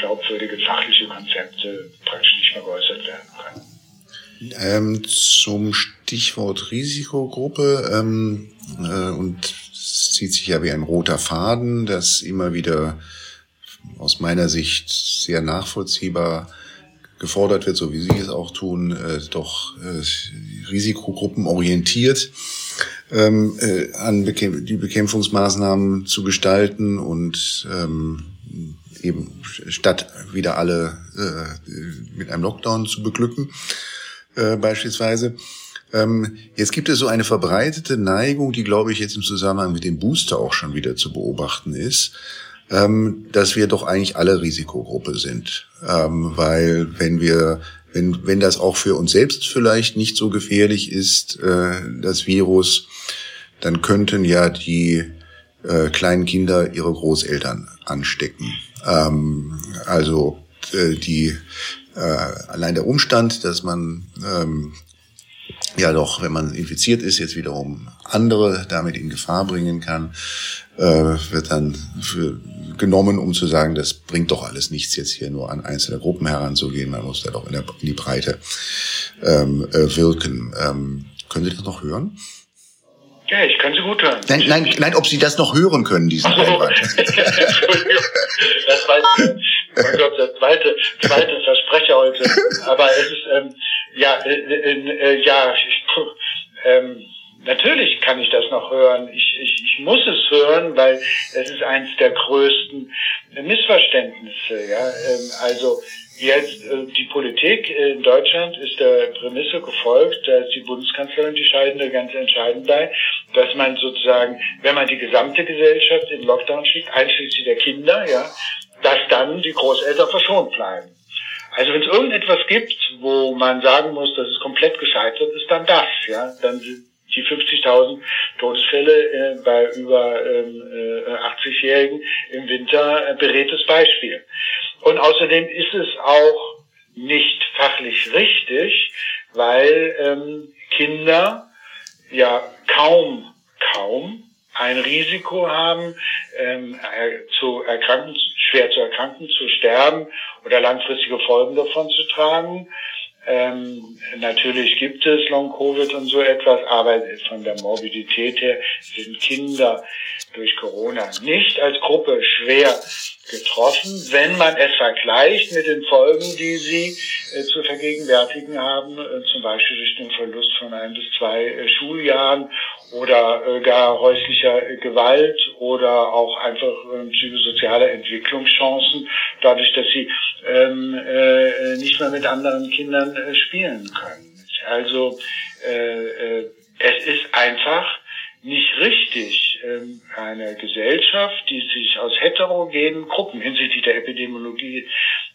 glaubwürdige fachliche Konzepte praktisch nicht mehr geäußert werden können. Ähm, zum Stichwort Risikogruppe ähm, äh, und zieht sich ja wie ein roter Faden, das immer wieder aus meiner Sicht sehr nachvollziehbar gefordert wird, so wie Sie es auch tun, äh, doch äh, Risikogruppen orientiert ähm, äh, an Bekämp die Bekämpfungsmaßnahmen zu gestalten und ähm, eben statt wieder alle äh, mit einem Lockdown zu beglücken, äh, beispielsweise. Ähm, jetzt gibt es so eine verbreitete Neigung, die, glaube ich, jetzt im Zusammenhang mit dem Booster auch schon wieder zu beobachten ist, ähm, dass wir doch eigentlich alle Risikogruppe sind. Ähm, weil wenn wir, wenn, wenn das auch für uns selbst vielleicht nicht so gefährlich ist, äh, das Virus, dann könnten ja die äh, kleinen Kinder ihre Großeltern anstecken. Ähm, also äh, die äh, allein der Umstand, dass man ähm, ja doch, wenn man infiziert ist, jetzt wiederum andere damit in Gefahr bringen kann, äh, wird dann für, genommen, um zu sagen, das bringt doch alles nichts, jetzt hier nur an einzelne Gruppen heranzugehen, man muss da doch in, der, in die Breite ähm, äh, wirken. Ähm, können Sie das noch hören? Ja, ich kann Sie gut hören. Nein, nein, nein, ob Sie das noch hören können, diesen oh. Einwand. Entschuldigung, das war mein Gott, der zweite, zweite Versprecher heute. Aber es ist, ähm, ja, äh, äh, äh, ja, ich, ähm, natürlich kann ich das noch hören. Ich, ich, ich muss es hören, weil es ist eines der größten Missverständnisse. Ja, ähm, also jetzt äh, die Politik in Deutschland ist der Prämisse gefolgt, da ist die Bundeskanzlerin die scheidende, ganz entscheidend bei, dass man sozusagen, wenn man die gesamte Gesellschaft in Lockdown schickt, einschließlich der Kinder, ja, dass dann die Großeltern verschont bleiben. Also wenn es irgendetwas gibt, wo man sagen muss, das ist komplett gescheitert, ist dann das, ja, dann sind die 50.000 Todesfälle äh, bei über ähm, äh, 80-Jährigen im Winter äh, beredtes Beispiel. Und außerdem ist es auch nicht fachlich richtig, weil ähm, Kinder ja kaum, kaum ein Risiko haben, ähm, zu erkranken, schwer zu erkranken, zu sterben oder langfristige Folgen davon zu tragen. Ähm, natürlich gibt es Long-Covid und so etwas, aber von der Morbidität her sind Kinder durch Corona nicht als Gruppe schwer getroffen, wenn man es vergleicht mit den Folgen, die sie äh, zu vergegenwärtigen haben, äh, zum Beispiel durch den Verlust von ein bis zwei äh, Schuljahren oder äh, gar häuslicher Gewalt oder auch einfach äh, psychosoziale Entwicklungschancen, dadurch, dass sie ähm, äh, nicht mehr mit anderen Kindern äh, spielen können. Also äh, äh, es ist einfach nicht richtig, ähm, eine Gesellschaft, die sich aus heterogenen Gruppen hinsichtlich der Epidemiologie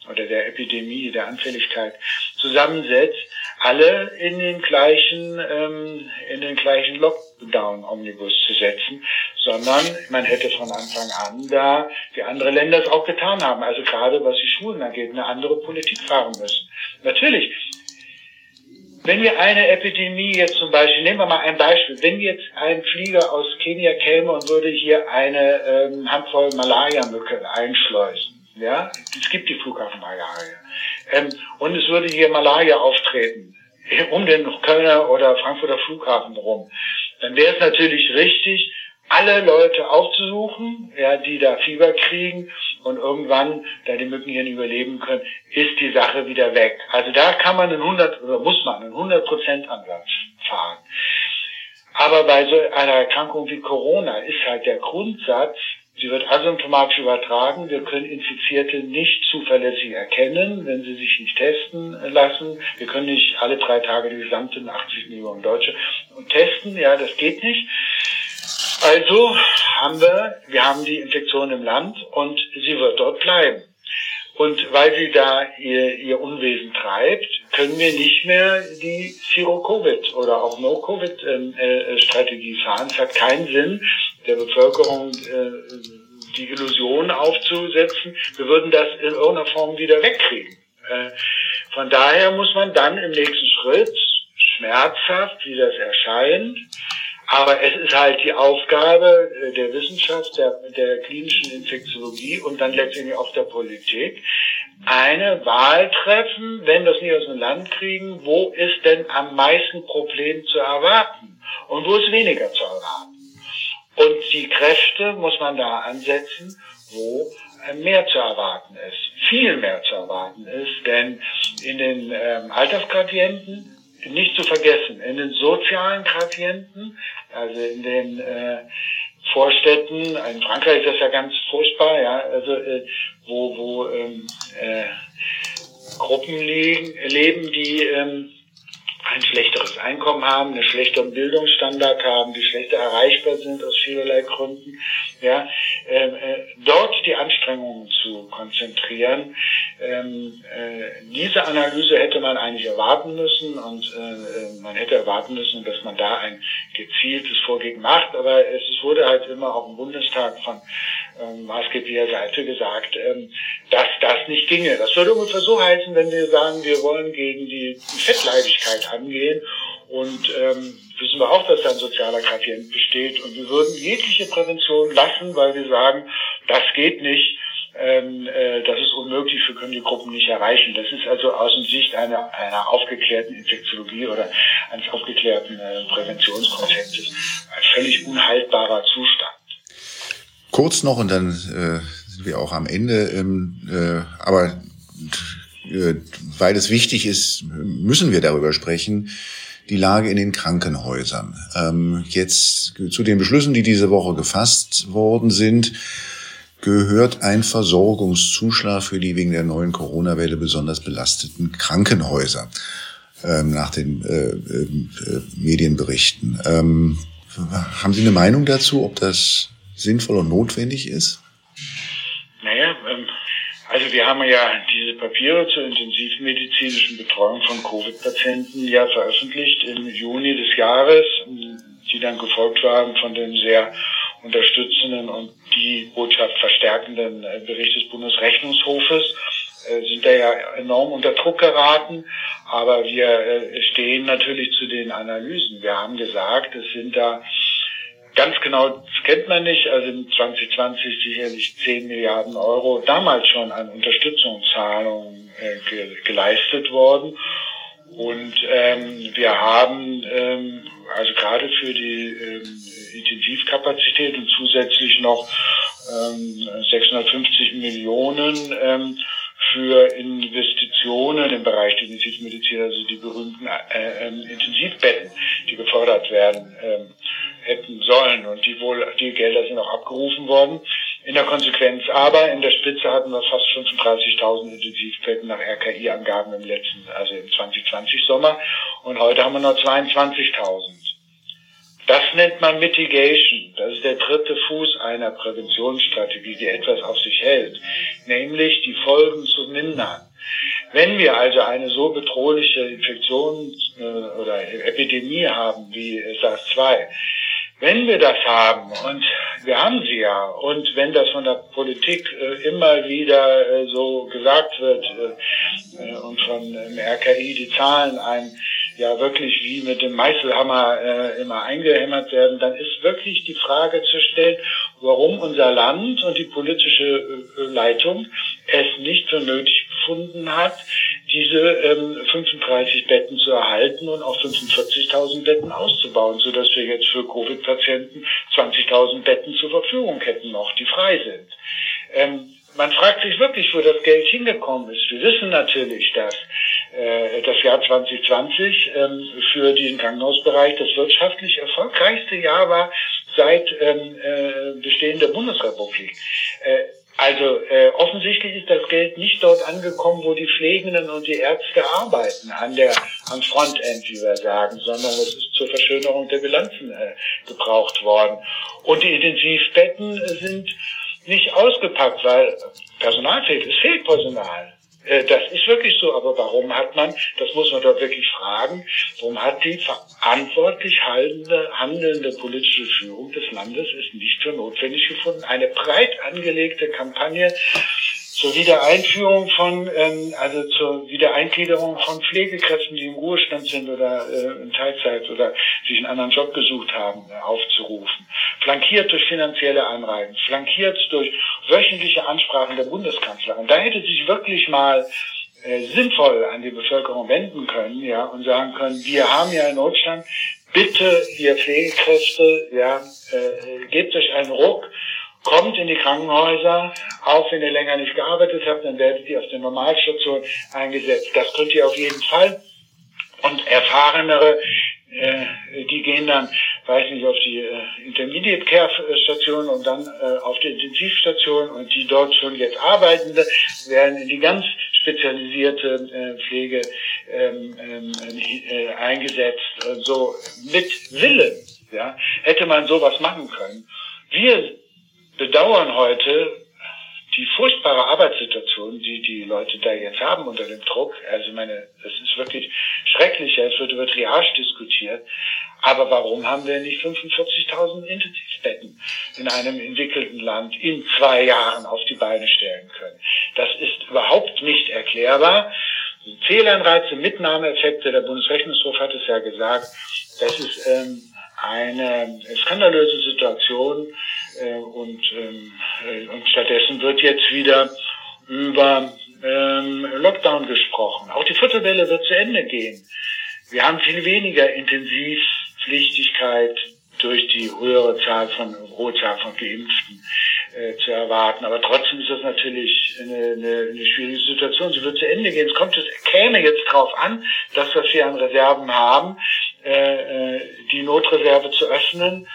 oder der Epidemie, der Anfälligkeit zusammensetzt, alle in den gleichen, ähm, in den gleichen Lockdown-Omnibus zu setzen, sondern man hätte von Anfang an da, wie andere Länder es auch getan haben, also gerade was die Schulen angeht, eine andere Politik fahren müssen. Natürlich, wenn wir eine Epidemie jetzt zum Beispiel, nehmen wir mal ein Beispiel, wenn jetzt ein Flieger aus Kenia käme und würde hier eine ähm, Handvoll Malaria-Mücke einschleusen, ja, es gibt die Flughafenmalaria, ähm, und es würde hier Malaria auftreten, um den Kölner oder Frankfurter Flughafen rum, dann wäre es natürlich richtig, alle Leute aufzusuchen, ja, die da Fieber kriegen und irgendwann, da die Mücken hier nicht überleben können, ist die Sache wieder weg. Also da kann man einen 100 oder muss man einen 100 Prozent Ansatz fahren. Aber bei so einer Erkrankung wie Corona ist halt der Grundsatz, sie wird asymptomatisch übertragen. Wir können Infizierte nicht zuverlässig erkennen, wenn sie sich nicht testen lassen. Wir können nicht alle drei Tage die gesamten 80 Millionen Deutsche testen. Ja, das geht nicht. Also haben wir, wir haben die Infektion im Land und sie wird dort bleiben. Und weil sie da ihr, ihr Unwesen treibt, können wir nicht mehr die Zero-Covid oder auch No-Covid-Strategie ähm, äh, fahren. Es hat keinen Sinn, der Bevölkerung äh, die Illusion aufzusetzen, wir würden das in irgendeiner Form wieder wegkriegen. Äh, von daher muss man dann im nächsten Schritt schmerzhaft, wie das erscheint, aber es ist halt die Aufgabe äh, der Wissenschaft, der, der klinischen Infektiologie und dann letztendlich auch der Politik, eine Wahl treffen, wenn wir es nicht aus dem Land kriegen, wo ist denn am meisten Problem zu erwarten und wo ist weniger zu erwarten. Und die Kräfte muss man da ansetzen, wo mehr zu erwarten ist, viel mehr zu erwarten ist, denn in den ähm, Altersgradienten nicht zu vergessen, in den sozialen Gradienten, also in den äh, Vorstädten, in Frankreich ist das ja ganz furchtbar, ja, also äh, wo, wo ähm, äh, Gruppen liegen, leben, die ähm, ein schlechteres Einkommen haben, einen schlechteren Bildungsstandard haben, die schlechter erreichbar sind aus vielerlei Gründen, ja, ähm, äh, dort die Anstrengungen zu konzentrieren. Ähm, äh, diese Analyse hätte man eigentlich erwarten müssen und äh, äh, man hätte erwarten müssen, dass man da ein gezieltes Vorgehen macht, aber es wurde halt immer auch im Bundestag von ähm, maßgeblicher Seite gesagt, ähm, dass das nicht ginge. Das würde ungefähr so heißen, wenn wir sagen, wir wollen gegen die Fettleibigkeit angehen und ähm, wissen wir auch, dass da ein sozialer Gradient besteht und wir würden jegliche Prävention lassen, weil wir sagen, das geht nicht, ähm, äh, das ist unmöglich, wir können die Gruppen nicht erreichen. Das ist also aus dem Sicht einer, einer aufgeklärten Infektiologie oder eines aufgeklärten äh, Präventionskonzeptes ein völlig unhaltbarer Zustand. Kurz noch und dann äh, sind wir auch am Ende. Ähm, äh, aber äh, weil es wichtig ist, müssen wir darüber sprechen. Die Lage in den Krankenhäusern. Ähm, jetzt zu den Beschlüssen, die diese Woche gefasst worden sind, gehört ein Versorgungszuschlag für die wegen der neuen Corona-Welle besonders belasteten Krankenhäuser ähm, nach den äh, äh, Medienberichten. Ähm, haben Sie eine Meinung dazu, ob das sinnvoll und notwendig ist? Naja, ähm, also wir haben ja diese Papiere zur intensivmedizinischen Betreuung von Covid-Patienten ja veröffentlicht im Juni des Jahres, die dann gefolgt waren von dem sehr unterstützenden und die Botschaft verstärkenden äh, Bericht des Bundesrechnungshofes äh, sind da ja enorm unter Druck geraten, aber wir äh, stehen natürlich zu den Analysen. Wir haben gesagt, es sind da Ganz genau kennt man nicht. Also in 2020 sicherlich 10 Milliarden Euro damals schon an Unterstützungszahlungen äh, ge geleistet worden. Und ähm, wir haben ähm, also gerade für die ähm, Intensivkapazität und zusätzlich noch ähm, 650 Millionen ähm, für Investitionen im Bereich der Intensivmedizin, also die berühmten äh, äh, Intensivbetten, die gefördert werden. Ähm, hätten sollen. Und die wohl, die Gelder sind auch abgerufen worden. In der Konsequenz aber, in der Spitze hatten wir fast 35.000 Intensivbetten nach RKI-Angaben im letzten, also im 2020 Sommer. Und heute haben wir noch 22.000. Das nennt man Mitigation. Das ist der dritte Fuß einer Präventionsstrategie, die etwas auf sich hält. Nämlich die Folgen zu mindern. Wenn wir also eine so bedrohliche Infektion äh, oder Epidemie haben wie SARS-2, wenn wir das haben, und wir haben sie ja, und wenn das von der Politik äh, immer wieder äh, so gesagt wird äh, äh und von ähm, RKI die Zahlen ein ja wirklich wie mit dem Meißelhammer äh, immer eingehämmert werden, dann ist wirklich die Frage zu stellen, warum unser Land und die politische äh, Leitung es nicht für nötig befunden hat, diese ähm, 35 Betten zu erhalten und auf 45.000 Betten auszubauen, sodass wir jetzt für Covid-Patienten 20.000 Betten zur Verfügung hätten noch, die frei sind. Ähm, man fragt sich wirklich, wo das Geld hingekommen ist. Wir wissen natürlich, dass das Jahr 2020 ähm, für den Krankenhausbereich das wirtschaftlich erfolgreichste Jahr war seit ähm, äh, Bestehen der Bundesrepublik. Äh, also äh, offensichtlich ist das Geld nicht dort angekommen, wo die Pflegenden und die Ärzte arbeiten, an der am Frontend, wie wir sagen, sondern es ist zur Verschönerung der Bilanzen äh, gebraucht worden. Und die Intensivbetten sind nicht ausgepackt, weil Personal fehlt. Es fehlt Personal. Äh, das ist wirklich so, aber warum hat man, das muss man dort wirklich fragen, warum hat die verantwortlich handelnde, handelnde politische Führung des Landes es nicht für notwendig gefunden, eine breit angelegte Kampagne zur Wiedereinführung von, ähm, also zur Wiedereingliederung von Pflegekräften, die im Ruhestand sind oder äh, in Teilzeit oder sich einen anderen Job gesucht haben, äh, aufzurufen. Flankiert durch finanzielle Anreizen, flankiert durch wöchentliche Ansprachen der Bundeskanzlerin. Da hätte sich wirklich mal äh, sinnvoll an die Bevölkerung wenden können, ja, und sagen können, wir haben ja einen Notstand, bitte, ihr Pflegekräfte, ja, äh, gebt euch einen Ruck, kommt in die Krankenhäuser, auch wenn ihr länger nicht gearbeitet habt, dann werdet ihr auf der Normalstation eingesetzt. Das könnt ihr auf jeden Fall. Und erfahrenere, äh, die gehen dann, weiß nicht, auf die äh, Intermediate Care Station und dann äh, auf die Intensivstation und die dort schon jetzt Arbeitende werden in die ganz spezialisierte äh, Pflege ähm, ähm, äh, eingesetzt. so mit Willen ja, hätte man sowas machen können. Wir bedauern heute die furchtbare Arbeitssituation, die die Leute da jetzt haben unter dem Druck. Also meine, das ist wirklich schrecklich. Es wird über Triage diskutiert. Aber warum haben wir nicht 45.000 Intensivbetten in einem entwickelten Land in zwei Jahren auf die Beine stellen können? Das ist überhaupt nicht erklärbar. Fehlanreize, Mitnahmeeffekte, der Bundesrechnungshof hat es ja gesagt, das ist ähm, eine skandalöse Situation äh, und, ähm, äh, und stattdessen wird jetzt wieder über ähm, Lockdown gesprochen. Auch die vierte Welle wird zu Ende gehen. Wir haben viel weniger Intensivpflichtigkeit durch die höhere Zahl von, hohe Zahl von Geimpften äh, zu erwarten. Aber trotzdem ist das natürlich eine, eine, eine schwierige Situation. Sie wird zu Ende gehen. Es kommt, es käme jetzt darauf an, das, was wir an Reserven haben, äh, äh, die Notreserve zu öffnen,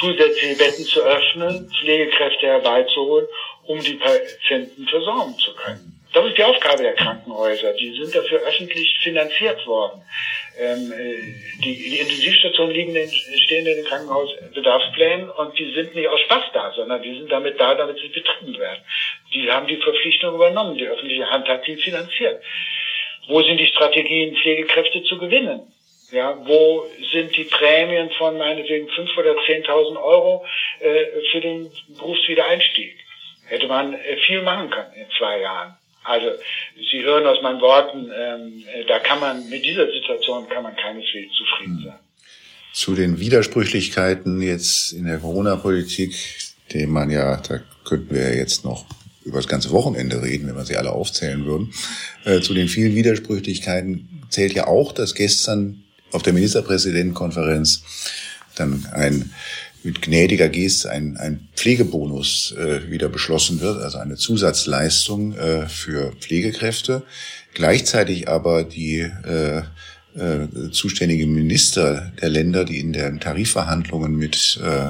zusätzliche Betten zu öffnen, Pflegekräfte herbeizuholen, um die Patienten versorgen zu können. Das ist die Aufgabe der Krankenhäuser. Die sind dafür öffentlich finanziert worden. Ähm, äh, die, die Intensivstationen liegen in, stehen in den Krankenhausbedarfsplänen und die sind nicht aus Spaß da, sondern die sind damit da, damit sie betrieben werden. Die haben die Verpflichtung übernommen. Die öffentliche Hand hat die finanziert. Wo sind die Strategien, Pflegekräfte zu gewinnen? Ja, wo sind die Prämien von meinetwegen 5.000 oder 10.000 Euro äh, für den Berufswiedereinstieg? Hätte man äh, viel machen können in zwei Jahren. Also Sie hören aus meinen Worten, ähm, äh, da kann man mit dieser Situation kann man keineswegs zufrieden sein. Zu den Widersprüchlichkeiten jetzt in der Corona-Politik, dem man ja, da könnten wir ja jetzt noch über das ganze Wochenende reden, wenn wir sie alle aufzählen würden. Äh, zu den vielen Widersprüchlichkeiten zählt ja auch, dass gestern auf der Ministerpräsidentenkonferenz dann ein mit gnädiger Geste ein, ein Pflegebonus äh, wieder beschlossen wird, also eine Zusatzleistung äh, für Pflegekräfte. Gleichzeitig aber die äh, äh, zuständigen Minister der Länder, die in den Tarifverhandlungen mit äh,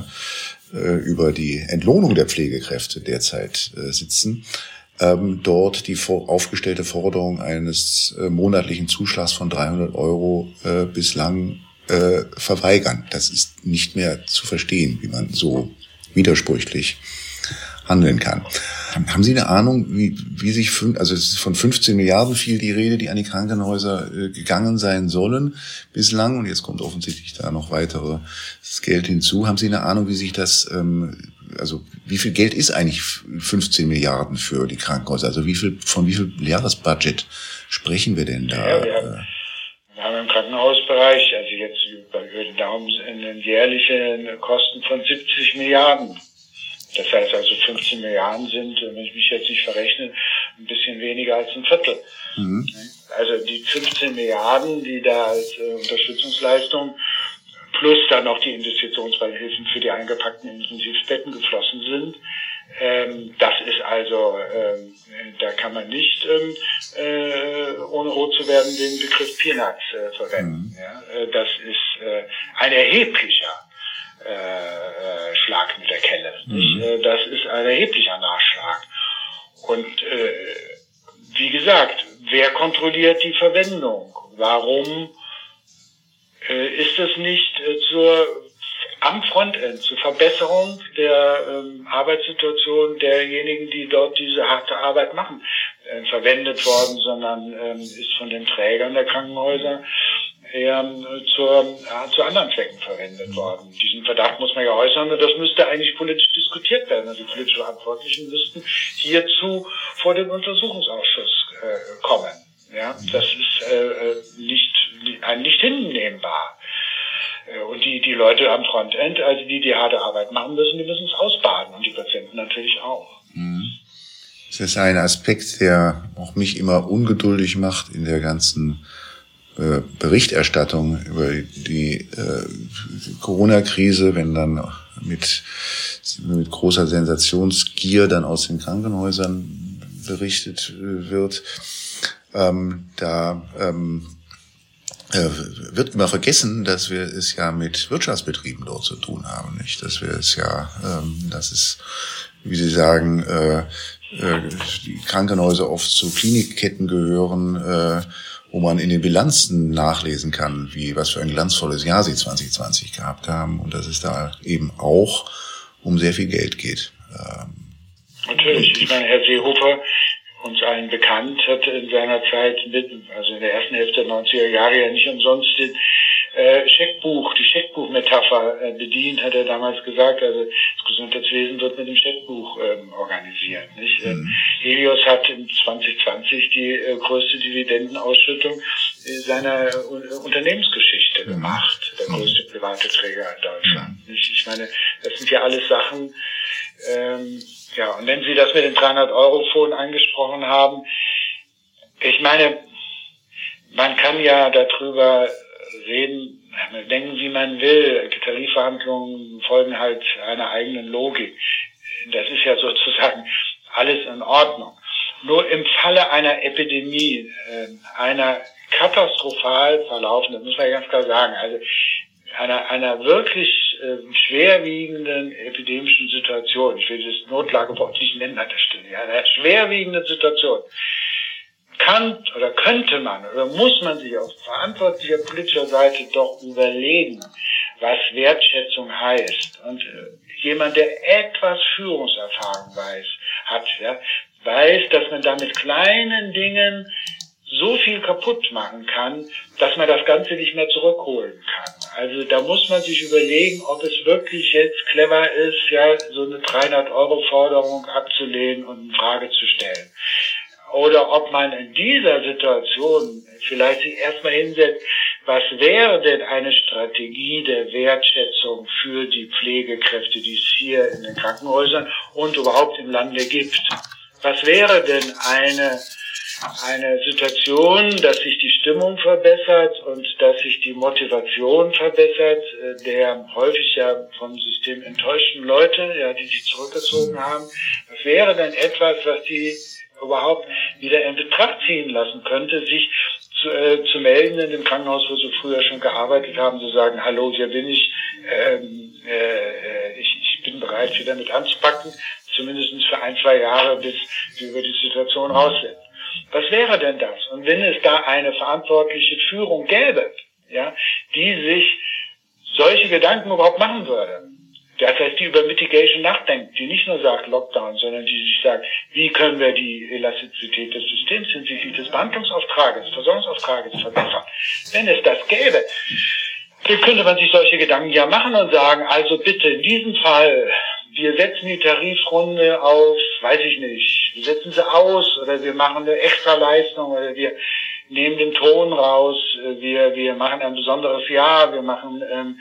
äh, über die Entlohnung der Pflegekräfte derzeit äh, sitzen, ähm, dort die aufgestellte Forderung eines äh, monatlichen Zuschlags von 300 Euro äh, bislang äh, verweigern. Das ist nicht mehr zu verstehen, wie man so widersprüchlich handeln kann. Haben Sie eine Ahnung, wie, wie sich, also es ist von 15 Milliarden viel die Rede, die an die Krankenhäuser äh, gegangen sein sollen bislang und jetzt kommt offensichtlich da noch weiteres Geld hinzu. Haben Sie eine Ahnung, wie sich das, ähm, also wie viel Geld ist eigentlich 15 Milliarden für die Krankenhäuser? Also wie viel, von wie viel Jahresbudget sprechen wir denn da? Ja, haben, wir haben im Krankenhausbereich, also jetzt über den Daumen, jährliche Kosten von 70 Milliarden das heißt also 15 Milliarden sind, wenn ich mich jetzt nicht verrechne, ein bisschen weniger als ein Viertel. Mhm. Also die 15 Milliarden, die da als äh, Unterstützungsleistung plus dann noch die Investitionsbeihilfen für die eingepackten Intensivbetten geflossen sind, ähm, das ist also, ähm, da kann man nicht, ähm, äh, ohne rot zu werden, den Begriff Peanuts äh, verwenden. Mhm. Ja? Äh, das ist äh, ein erheblicher äh, äh, Schlag mit der Kelle. Mhm. Äh, das ist ein erheblicher Nachschlag. Und äh, wie gesagt, wer kontrolliert die Verwendung? Warum äh, ist es nicht äh, zur am Frontend zur Verbesserung der ähm, Arbeitssituation derjenigen, die dort diese harte Arbeit machen, äh, verwendet worden, sondern ähm, ist von den Trägern der Krankenhäuser eher äh, zur, ja, zu anderen Zwecken verwendet worden. Diesen Verdacht muss man ja äußern und das müsste eigentlich politisch diskutiert werden. Also die politisch Verantwortlichen müssten hierzu vor den Untersuchungsausschuss äh, kommen. Ja, das ist äh, äh nicht, ein nicht hinnehmbar. Äh, und die, die Leute am Frontend, also die die harte Arbeit machen müssen, die müssen es ausbaden und die Patienten natürlich auch. Mhm. Das ist ein Aspekt, der auch mich immer ungeduldig macht in der ganzen äh, Berichterstattung über die äh, Corona-Krise, wenn dann mit, mit großer Sensationsgier dann aus den Krankenhäusern berichtet wird. Ähm, da ähm, äh, wird immer vergessen, dass wir es ja mit Wirtschaftsbetrieben dort zu tun haben, nicht? Dass wir es ja, ähm, dass es, wie Sie sagen, äh, äh, die Krankenhäuser oft zu Klinikketten gehören, äh, wo man in den Bilanzen nachlesen kann, wie was für ein glanzvolles Jahr sie 2020 gehabt haben und dass es da eben auch um sehr viel Geld geht. Ähm, Natürlich, ich meine, Herr Seehofer, uns allen bekannt, hat in seiner Zeit, mit, also in der ersten Hälfte der 90er Jahre ja nicht umsonst den äh, Scheckbuch, die Scheckbuchmetapher äh, bedient, hat er damals gesagt. Also das Gesundheitswesen wird mit dem Scheckbuch ähm, organisiert. Nicht? Äh, mhm. Helios hat in 2020 die äh, größte Dividendenausschüttung äh, seiner uh, Unternehmensgeschichte mhm. gemacht, der mhm. größte private Träger in Deutschland. Mhm. Ich meine, das sind ja alles Sachen. Ähm, ja, und wenn Sie das mit den 300 Euro Phone angesprochen haben, ich meine, man kann ja darüber reden, denken, wie man will. Tarifverhandlungen folgen halt einer eigenen Logik. Das ist ja sozusagen alles in Ordnung. Nur im Falle einer Epidemie, äh, einer katastrophal verlaufenden, muss man ganz klar sagen, also einer, einer wirklich äh, schwerwiegenden epidemischen Situation, ich will das Notlagebord nicht nennen an der Stelle, ja, einer schwerwiegenden Situation, kann oder könnte man oder muss man sich auf verantwortlicher politischer Seite doch überlegen, was Wertschätzung heißt. Und äh, jemand, der etwas Führungserfahrung weiß, hat, ja, weiß, dass man da mit kleinen Dingen so viel kaputt machen kann, dass man das Ganze nicht mehr zurückholen kann. Also da muss man sich überlegen, ob es wirklich jetzt clever ist, ja, so eine 300 Euro Forderung abzulehnen und in Frage zu stellen oder ob man in dieser Situation vielleicht sich erstmal hinsetzt, was wäre denn eine Strategie der Wertschätzung für die Pflegekräfte, die es hier in den Krankenhäusern und überhaupt im Lande gibt? Was wäre denn eine, eine Situation, dass sich die Stimmung verbessert und dass sich die Motivation verbessert, äh, der häufig ja vom System enttäuschten Leute, ja, die sich zurückgezogen haben? Was wäre denn etwas, was die überhaupt wieder in Betracht ziehen lassen könnte, sich zu, äh, zu melden in dem Krankenhaus, wo sie früher schon gearbeitet haben, zu sagen, hallo, hier bin ich, ähm, äh, ich, ich bin bereit, wieder mit anzupacken, zumindest für ein, zwei Jahre, bis wir über die Situation raus sind. Was wäre denn das? Und wenn es da eine verantwortliche Führung gäbe, ja, die sich solche Gedanken überhaupt machen würde, Das heißt, die über Mitigation nachdenkt, die nicht nur sagt Lockdown, sondern die sich sagt, wie können wir die Elastizität des Systems hinsichtlich des Behandlungsauftrages, Versorgungsauftrages verbessern. Wenn es das gäbe, dann könnte man sich solche Gedanken ja machen und sagen, also bitte in diesem Fall, wir setzen die Tarifrunde auf, weiß ich nicht, wir setzen sie aus oder wir machen eine Extraleistung oder wir nehmen den Ton raus, wir, wir machen ein besonderes Jahr, wir machen ähm,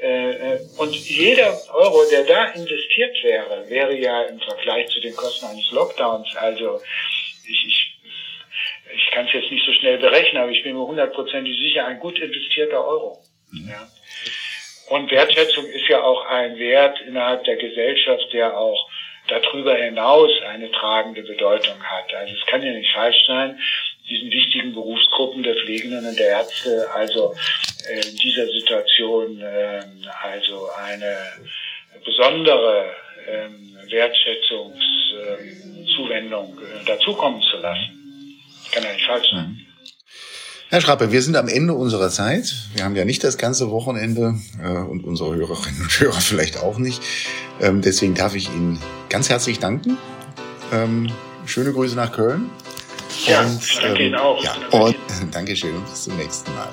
äh, und jeder Euro, der da investiert wäre, wäre ja im Vergleich zu den Kosten eines Lockdowns, also ich, ich, ich kann es jetzt nicht so schnell berechnen, aber ich bin mir hundertprozentig sicher, ein gut investierter Euro. Mhm. Ja. Und Wertschätzung ist ja auch ein Wert innerhalb der Gesellschaft, der auch darüber hinaus eine tragende Bedeutung hat. Also es kann ja nicht falsch sein, diesen wichtigen Berufsgruppen der Pflegenden und der Ärzte also äh, in dieser Situation äh, also eine besondere äh, Wertschätzungszuwendung äh, dazukommen zu lassen. Kann ja nicht falsch sein. Herr Schrappe, wir sind am Ende unserer Zeit. Wir haben ja nicht das ganze Wochenende äh, und unsere Hörerinnen und Hörer vielleicht auch nicht. Ähm, deswegen darf ich Ihnen ganz herzlich danken. Ähm, schöne Grüße nach Köln. Ja, und, danke ähm, Ihnen auch. Ja, und Dankeschön und bis zum nächsten Mal.